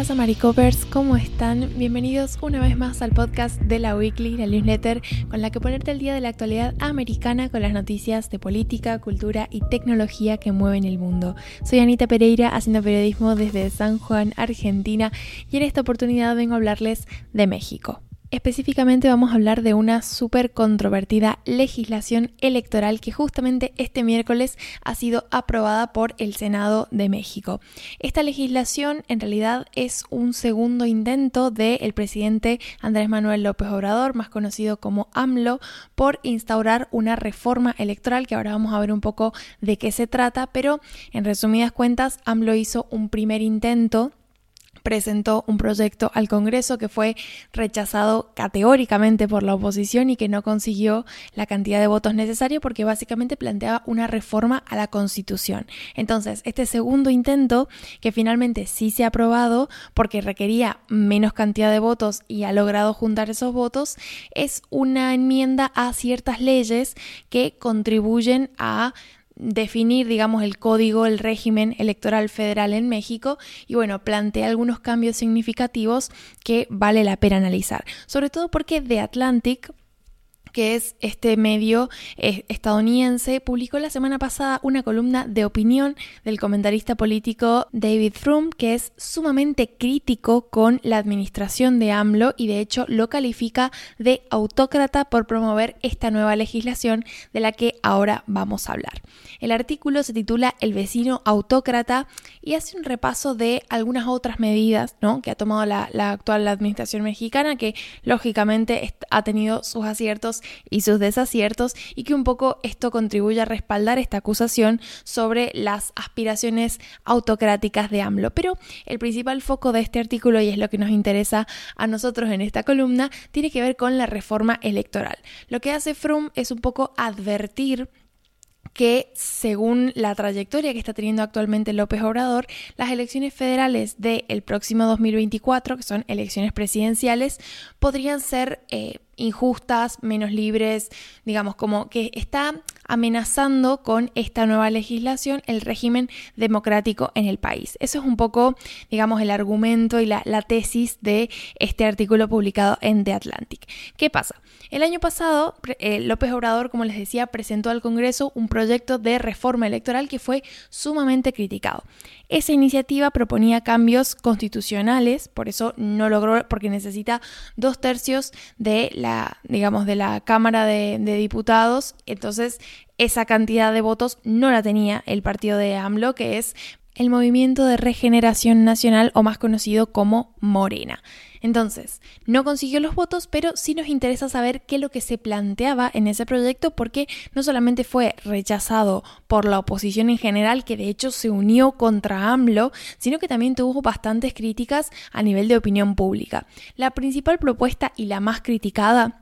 pasa Maricopers? ¿Cómo están? Bienvenidos una vez más al podcast de la Weekly, la newsletter con la que ponerte al día de la actualidad americana con las noticias de política, cultura y tecnología que mueven el mundo. Soy Anita Pereira haciendo periodismo desde San Juan, Argentina y en esta oportunidad vengo a hablarles de México. Específicamente vamos a hablar de una súper controvertida legislación electoral que justamente este miércoles ha sido aprobada por el Senado de México. Esta legislación en realidad es un segundo intento del presidente Andrés Manuel López Obrador, más conocido como AMLO, por instaurar una reforma electoral que ahora vamos a ver un poco de qué se trata, pero en resumidas cuentas AMLO hizo un primer intento presentó un proyecto al Congreso que fue rechazado categóricamente por la oposición y que no consiguió la cantidad de votos necesario porque básicamente planteaba una reforma a la Constitución. Entonces, este segundo intento, que finalmente sí se ha aprobado porque requería menos cantidad de votos y ha logrado juntar esos votos, es una enmienda a ciertas leyes que contribuyen a definir, digamos, el código, el régimen electoral federal en México y bueno, plantea algunos cambios significativos que vale la pena analizar. Sobre todo porque The Atlantic que es este medio eh, estadounidense, publicó la semana pasada una columna de opinión del comentarista político David Frum, que es sumamente crítico con la administración de AMLO y de hecho lo califica de autócrata por promover esta nueva legislación de la que ahora vamos a hablar. El artículo se titula El vecino autócrata y hace un repaso de algunas otras medidas ¿no? que ha tomado la, la actual administración mexicana, que lógicamente ha tenido sus aciertos y sus desaciertos y que un poco esto contribuye a respaldar esta acusación sobre las aspiraciones autocráticas de AMLO. Pero el principal foco de este artículo, y es lo que nos interesa a nosotros en esta columna, tiene que ver con la reforma electoral. Lo que hace Frum es un poco advertir que según la trayectoria que está teniendo actualmente López Obrador, las elecciones federales del próximo 2024, que son elecciones presidenciales, podrían ser eh, injustas, menos libres, digamos, como que está amenazando con esta nueva legislación el régimen democrático en el país. Eso es un poco, digamos, el argumento y la, tesis de este artículo publicado en The Atlantic. ¿Qué pasa? El año pasado, eh, López Obrador, como les decía, presentó al Congreso un proyecto de reforma electoral que fue sumamente criticado. Esa iniciativa proponía cambios constitucionales, por eso no logró, porque necesita dos tercios de la, digamos, de la Cámara de, de Diputados. Entonces, esa cantidad de votos no la tenía el partido de AMLO, que es el Movimiento de Regeneración Nacional o más conocido como Morena. Entonces, no consiguió los votos, pero sí nos interesa saber qué es lo que se planteaba en ese proyecto porque no solamente fue rechazado por la oposición en general, que de hecho se unió contra AMLO, sino que también tuvo bastantes críticas a nivel de opinión pública. La principal propuesta y la más criticada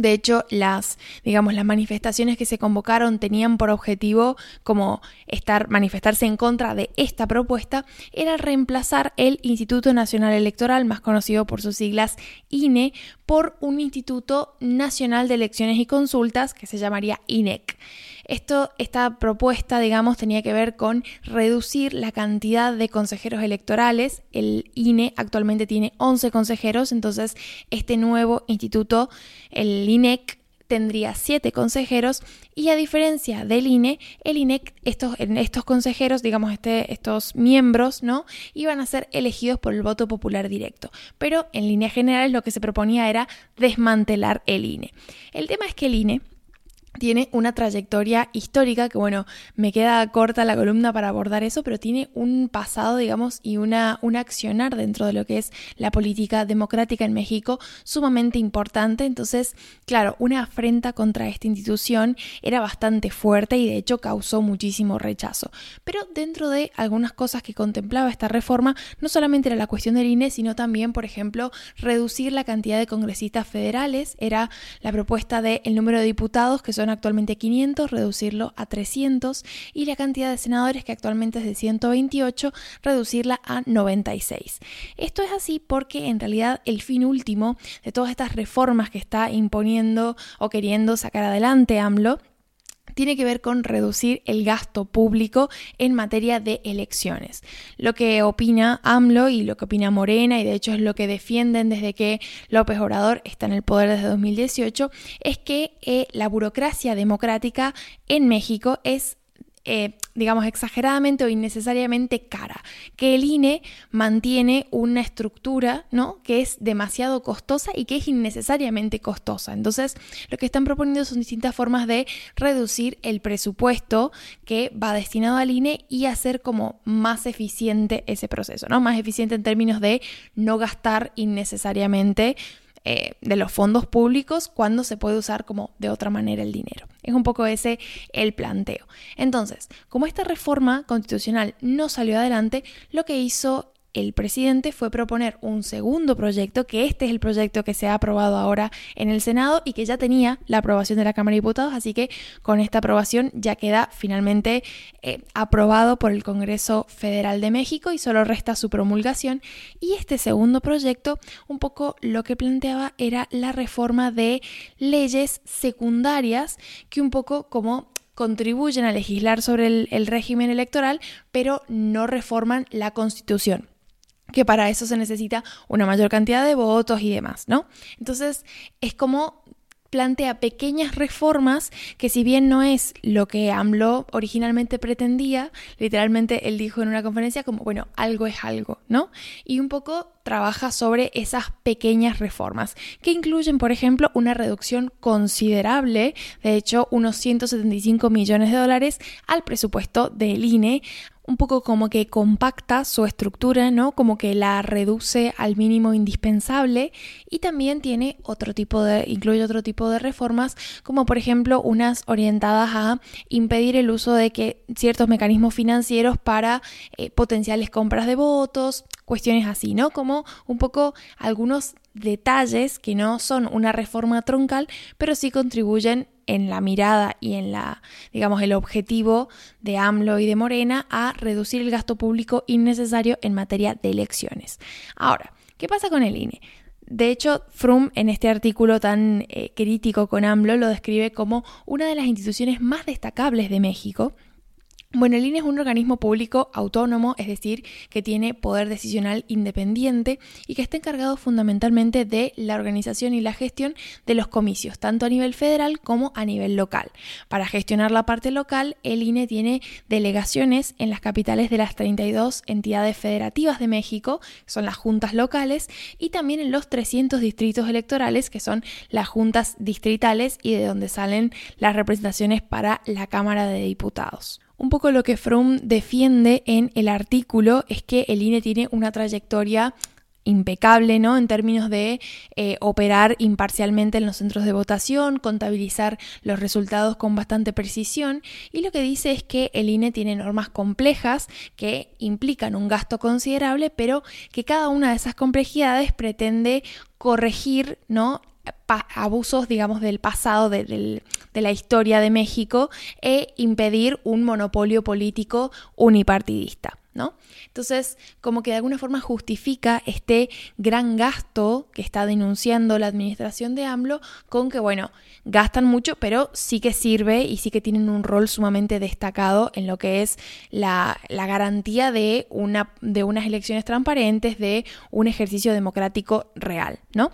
de hecho, las, digamos, las manifestaciones que se convocaron tenían por objetivo como estar, manifestarse en contra de esta propuesta, era reemplazar el Instituto Nacional Electoral, más conocido por sus siglas INE, por un Instituto Nacional de Elecciones y Consultas que se llamaría INEC. Esto, esta propuesta, digamos, tenía que ver con reducir la cantidad de consejeros electorales. El INE actualmente tiene 11 consejeros, entonces este nuevo instituto, el INEC, tendría siete consejeros y a diferencia del INE, el INEC, estos, estos consejeros, digamos, este, estos miembros, ¿no? Iban a ser elegidos por el voto popular directo. Pero en línea general lo que se proponía era desmantelar el INE. El tema es que el INE tiene una trayectoria histórica que bueno, me queda corta la columna para abordar eso, pero tiene un pasado, digamos, y una, un accionar dentro de lo que es la política democrática en México sumamente importante. Entonces, claro, una afrenta contra esta institución era bastante fuerte y de hecho causó muchísimo rechazo. Pero dentro de algunas cosas que contemplaba esta reforma, no solamente era la cuestión del INE, sino también, por ejemplo, reducir la cantidad de congresistas federales, era la propuesta del el número de diputados que son actualmente 500, reducirlo a 300 y la cantidad de senadores que actualmente es de 128, reducirla a 96. Esto es así porque en realidad el fin último de todas estas reformas que está imponiendo o queriendo sacar adelante AMLO tiene que ver con reducir el gasto público en materia de elecciones. Lo que opina AMLO y lo que opina Morena, y de hecho es lo que defienden desde que López Obrador está en el poder desde 2018, es que eh, la burocracia democrática en México es eh, digamos, exageradamente o innecesariamente cara, que el INE mantiene una estructura, ¿no? Que es demasiado costosa y que es innecesariamente costosa. Entonces, lo que están proponiendo son distintas formas de reducir el presupuesto que va destinado al INE y hacer como más eficiente ese proceso, ¿no? Más eficiente en términos de no gastar innecesariamente eh, de los fondos públicos cuando se puede usar como de otra manera el dinero. Es un poco ese el planteo. Entonces, como esta reforma constitucional no salió adelante, lo que hizo el presidente fue proponer un segundo proyecto, que este es el proyecto que se ha aprobado ahora en el Senado y que ya tenía la aprobación de la Cámara de Diputados, así que con esta aprobación ya queda finalmente eh, aprobado por el Congreso Federal de México y solo resta su promulgación. Y este segundo proyecto, un poco lo que planteaba era la reforma de leyes secundarias que un poco como contribuyen a legislar sobre el, el régimen electoral, pero no reforman la constitución que para eso se necesita una mayor cantidad de votos y demás, ¿no? Entonces, es como plantea pequeñas reformas que si bien no es lo que AMLO originalmente pretendía, literalmente él dijo en una conferencia como, bueno, algo es algo, ¿no? Y un poco trabaja sobre esas pequeñas reformas, que incluyen, por ejemplo, una reducción considerable, de hecho, unos 175 millones de dólares al presupuesto del INE, un poco como que compacta su estructura, ¿no? Como que la reduce al mínimo indispensable y también tiene otro tipo de, incluye otro tipo de reformas, como por ejemplo unas orientadas a impedir el uso de que ciertos mecanismos financieros para eh, potenciales compras de votos, cuestiones así, ¿no? Como un poco algunos detalles que no son una reforma troncal, pero sí contribuyen en la mirada y en la, digamos, el objetivo de AMLO y de Morena a reducir el gasto público innecesario en materia de elecciones. Ahora, ¿qué pasa con el INE? De hecho, Frum en este artículo tan eh, crítico con AMLO lo describe como una de las instituciones más destacables de México bueno, el INE es un organismo público autónomo, es decir, que tiene poder decisional independiente y que está encargado fundamentalmente de la organización y la gestión de los comicios, tanto a nivel federal como a nivel local. Para gestionar la parte local, el INE tiene delegaciones en las capitales de las 32 entidades federativas de México, que son las juntas locales, y también en los 300 distritos electorales, que son las juntas distritales y de donde salen las representaciones para la Cámara de Diputados. Un poco lo que Fromm defiende en el artículo es que el INE tiene una trayectoria impecable, ¿no? En términos de eh, operar imparcialmente en los centros de votación, contabilizar los resultados con bastante precisión. Y lo que dice es que el INE tiene normas complejas que implican un gasto considerable, pero que cada una de esas complejidades pretende corregir, ¿no? Abusos, digamos, del pasado, de, la historia de México e impedir un monopolio político unipartidista. ¿No? Entonces, como que de alguna forma justifica este gran gasto que está denunciando la administración de AMLO con que, bueno, gastan mucho, pero sí que sirve y sí que tienen un rol sumamente destacado en lo que es la, garantía de unas elecciones transparentes, de un ejercicio democrático real, ¿no?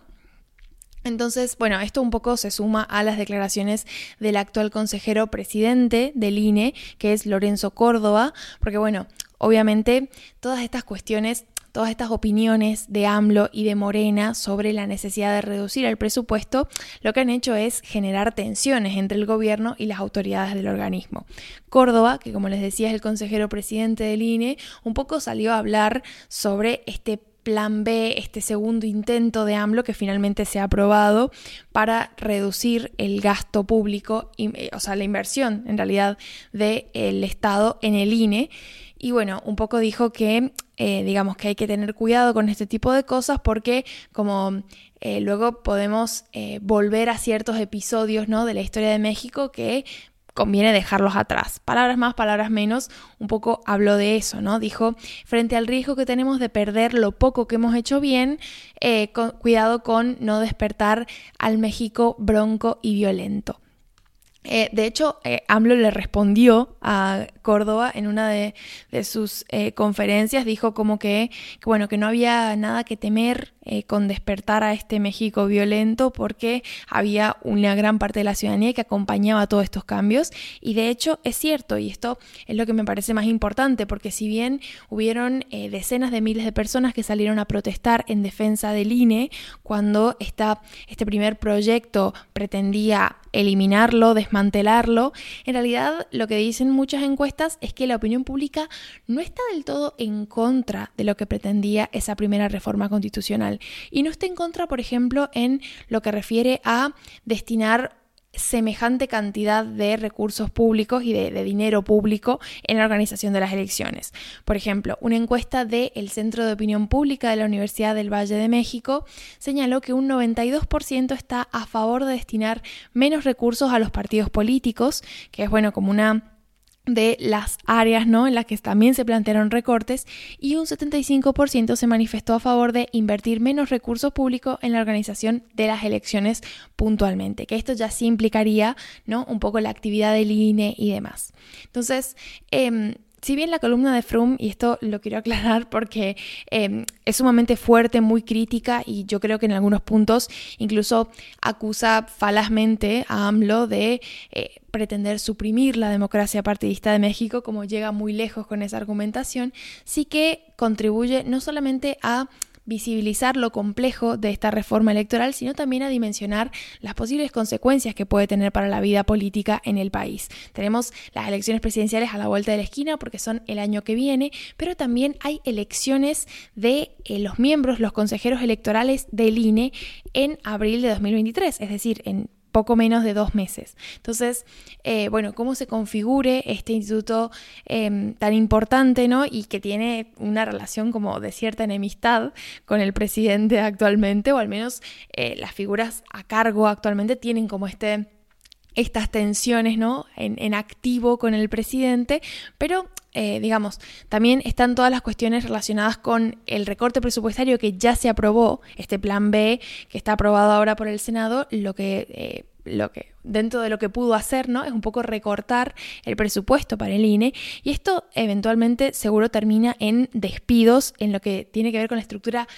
Entonces, bueno, esto un poco se suma a las declaraciones del actual consejero presidente del INE, que es Lorenzo Córdoba, porque bueno, obviamente todas estas cuestiones todas estas opiniones de AMLO y de Morena sobre la necesidad de reducir el presupuesto, lo que han hecho es generar tensiones entre el gobierno y las autoridades del organismo. Córdoba, que como les decía es el consejero presidente del INE, un poco salió a hablar sobre este plan B, este segundo intento de AMLO que finalmente se ha aprobado para reducir el gasto público, eh, o sea, la inversión en realidad del Estado en el INE. Y bueno, un poco dijo que, eh, digamos que hay que tener cuidado con este tipo de cosas porque como eh, luego podemos volver a ciertos episodios ¿no? de la historia de México que conviene dejarlos atrás. Palabras más, palabras menos, un poco habló de eso, ¿no? Dijo, frente al riesgo que tenemos de perder lo poco que hemos hecho bien, eh, cuidado con no despertar al México bronco y violento. Eh, de hecho, eh, AMLO le respondió a Córdoba en una de, sus conferencias, dijo como que, bueno, que no había nada que temer con despertar a este México violento porque había una gran parte de la ciudadanía que acompañaba todos estos cambios. Y de hecho es cierto, y esto es lo que me parece más importante, porque si bien hubieron decenas de miles de personas que salieron a protestar en defensa del INE, cuando esta, este primer proyecto pretendía eliminarlo, desmantelarlo, en realidad lo que dicen muchas encuestas es que la opinión pública no está del todo en contra de lo que pretendía esa primera reforma constitucional. Y no está en contra, por ejemplo, en lo que refiere a destinar semejante cantidad de recursos públicos y de, dinero público en la organización de las elecciones. Por ejemplo, una encuesta del Centro de Opinión Pública de la Universidad del Valle de México señaló que un 92% está a favor de destinar menos recursos a los partidos políticos, que es bueno como una de las áreas ¿no? en las que también se plantearon recortes y un 75% se manifestó a favor de invertir menos recursos públicos en la organización de las elecciones puntualmente, que esto ya sí implicaría ¿no? un poco la actividad del INE y demás. Entonces, eh, si bien la columna de Froome, y esto lo quiero aclarar porque em, es sumamente fuerte, muy crítica y yo creo que en algunos puntos incluso acusa falazmente a AMLO de eh, pretender suprimir la democracia partidista de México, como llega muy lejos con esa argumentación, sí que contribuye no solamente a visibilizar lo complejo de esta reforma electoral, sino también a dimensionar las posibles consecuencias que puede tener para la vida política en el país. Tenemos las elecciones presidenciales a la vuelta de la esquina porque son el año que viene, pero también hay elecciones de eh, los miembros, los consejeros electorales del INE en abril de 2023, es decir, en poco menos de dos meses. Entonces, eh, bueno, cómo se configure este instituto em, tan importante, ¿no? Y que tiene una relación como de cierta enemistad con el presidente actualmente, o al menos eh, las figuras a cargo actualmente tienen como este estas tensiones ¿no? en, activo con el presidente, pero eh, digamos, también están todas las cuestiones relacionadas con el recorte presupuestario que ya se aprobó, este plan B que está aprobado ahora por el Senado, lo que... Eh, lo que dentro de lo que pudo hacer, ¿no? Es un poco recortar el presupuesto para el INE y esto eventualmente seguro termina en despidos en lo que tiene que ver con la estructura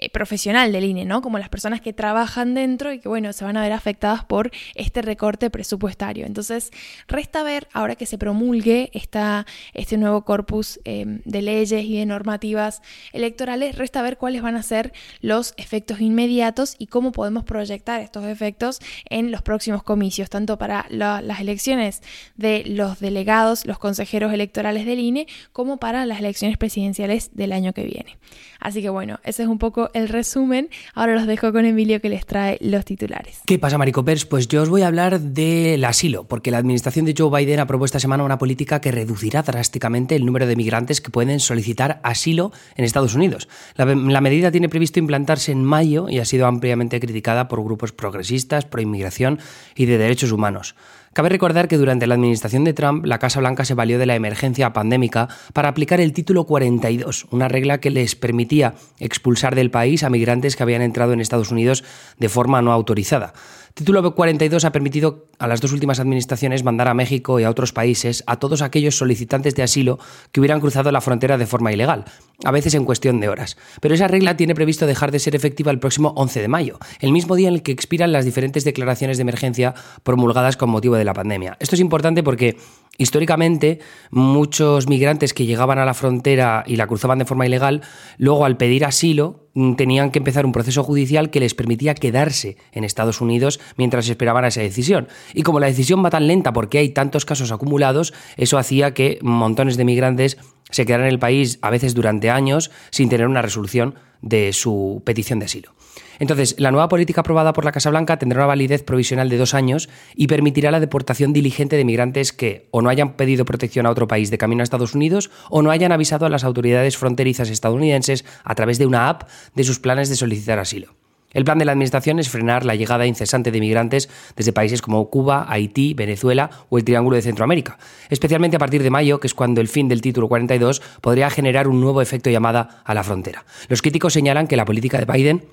eh, profesional del INE, ¿no? Como las personas que trabajan dentro y que, bueno, se van a ver afectadas por este recorte presupuestario. Entonces, resta ver, ahora que se promulgue esta, este nuevo corpus em, de leyes y de normativas electorales, resta ver cuáles van a ser los efectos inmediatos y cómo podemos proyectar estos efectos en los próximos comicios, tanto para las elecciones de los delegados, los consejeros electorales del INE, como para las elecciones presidenciales del año que viene. Así que bueno, ese es un poco el resumen. Ahora los dejo con Emilio que les trae los titulares. ¿Qué pasa, Maricopers? Pues yo os voy a hablar del asilo, porque la administración de Joe Biden aprobó esta semana una política que reducirá drásticamente el número de migrantes que pueden solicitar asilo en Estados Unidos. La, la medida tiene previsto implantarse en mayo y ha sido ampliamente criticada por grupos progresistas, pro inmigración y de derechos humanos. Cabe recordar que durante la administración de Trump, la Casa Blanca se valió de la emergencia pandémica para aplicar el título 42, una regla que les permitía expulsar del país a migrantes que habían entrado en Estados Unidos de forma no autorizada. Título 42 ha permitido a las dos últimas administraciones mandar a México y a otros países a todos aquellos solicitantes de asilo que hubieran cruzado la frontera de forma ilegal, a veces en cuestión de horas. Pero esa regla tiene previsto dejar de ser efectiva el próximo 11 de mayo, el mismo día en el que expiran las diferentes declaraciones de emergencia promulgadas con motivo de la pandemia. Esto es importante porque Históricamente, muchos migrantes que llegaban a la frontera y la cruzaban de forma ilegal, luego al pedir asilo tenían que empezar un proceso judicial que les permitía quedarse en Estados Unidos mientras esperaban esa decisión. Y como la decisión va tan lenta porque hay tantos casos acumulados, eso hacía que montones de migrantes se quedaran en el país a veces durante años sin tener una resolución de su petición de asilo. Entonces, la nueva política aprobada por la Casa Blanca tendrá una validez provisional de dos años y permitirá la deportación diligente de migrantes que o no hayan pedido protección a otro país de camino a Estados Unidos o no hayan avisado a las autoridades fronterizas estadounidenses a través de una app de sus planes de solicitar asilo. El plan de la Administración es frenar la llegada incesante de migrantes desde países como Cuba, Haití, Venezuela o el Triángulo de Centroamérica, especialmente a partir de mayo, que es cuando el fin del título 42 podría generar un nuevo efecto llamada a la frontera. Los críticos señalan que la política de Biden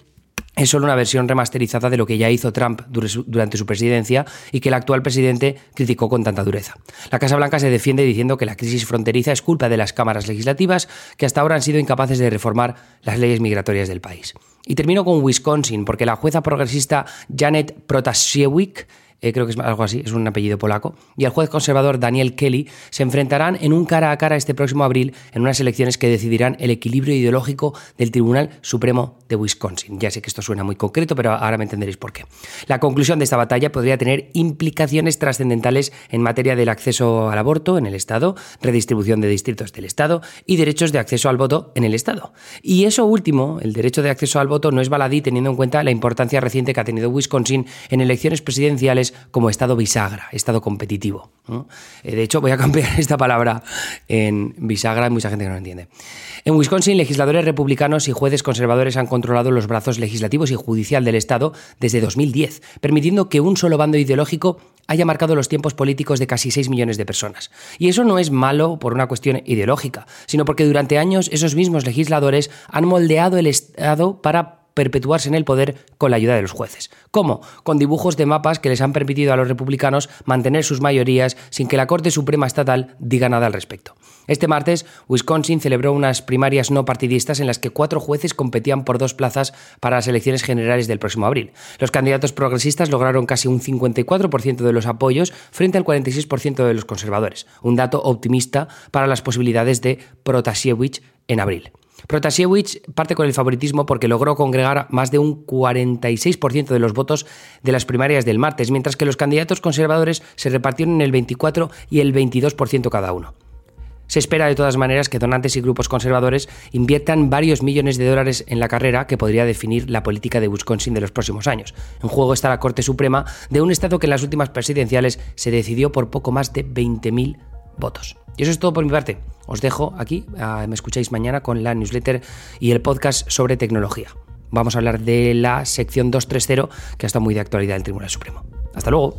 es solo una versión remasterizada de lo que ya hizo Trump durante su presidencia y que el actual presidente criticó con tanta dureza. La Casa Blanca se defiende diciendo que la crisis fronteriza es culpa de las cámaras legislativas que hasta ahora han sido incapaces de reformar las leyes migratorias del país. Y termino con Wisconsin, porque la jueza progresista Janet Protasiewicz eh, creo que es algo así, es un apellido polaco, y el juez conservador Daniel Kelly se enfrentarán en un cara a cara este próximo abril en unas elecciones que decidirán el equilibrio ideológico del Tribunal Supremo de Wisconsin. Ya sé que esto suena muy concreto, pero ahora me entenderéis por qué. La conclusión de esta batalla podría tener implicaciones trascendentales en materia del acceso al aborto en el Estado, redistribución de distritos del Estado y derechos de acceso al voto en el Estado. Y eso último, el derecho de acceso al voto, no es baladí teniendo en cuenta la importancia reciente que ha tenido Wisconsin en elecciones presidenciales como estado bisagra, estado competitivo. Eh, de hecho, voy a cambiar esta palabra en bisagra, hay mucha gente que no lo entiende. En Wisconsin, legisladores republicanos y jueces conservadores han controlado los brazos legislativos y judicial del Estado desde 2010, permitiendo que un solo bando ideológico haya marcado los tiempos políticos de casi 6 millones de personas. Y eso no es malo por una cuestión ideológica, sino porque durante años esos mismos legisladores han moldeado el Estado para perpetuarse en el poder con la ayuda de los jueces. ¿Cómo? Con dibujos de mapas que les han permitido a los republicanos mantener sus mayorías sin que la Corte Suprema Estatal diga nada al respecto. Este martes, Wisconsin celebró unas primarias no partidistas en las que cuatro jueces competían por dos plazas para las elecciones generales del próximo abril. Los candidatos progresistas lograron casi un 54% de los apoyos frente al 46% de los conservadores, un dato optimista para las posibilidades de Protasiewicz en abril. Protasiewicz parte con el favoritismo porque logró congregar más de un 46% de los votos de las primarias del martes, mientras que los candidatos conservadores se repartieron en el 24 y el 22% cada uno. Se espera de todas maneras que donantes y grupos conservadores inviertan varios millones de dólares en la carrera que podría definir la política de Wisconsin de los próximos años. En juego está la Corte Suprema de un estado que en las últimas presidenciales se decidió por poco más de 20.000 votos. Y eso es todo por mi parte. Os dejo aquí, ah, me escucháis mañana con la newsletter y el podcast sobre tecnología. Vamos a hablar de la sección 230 que está muy de actualidad del Tribunal Supremo. Hasta luego.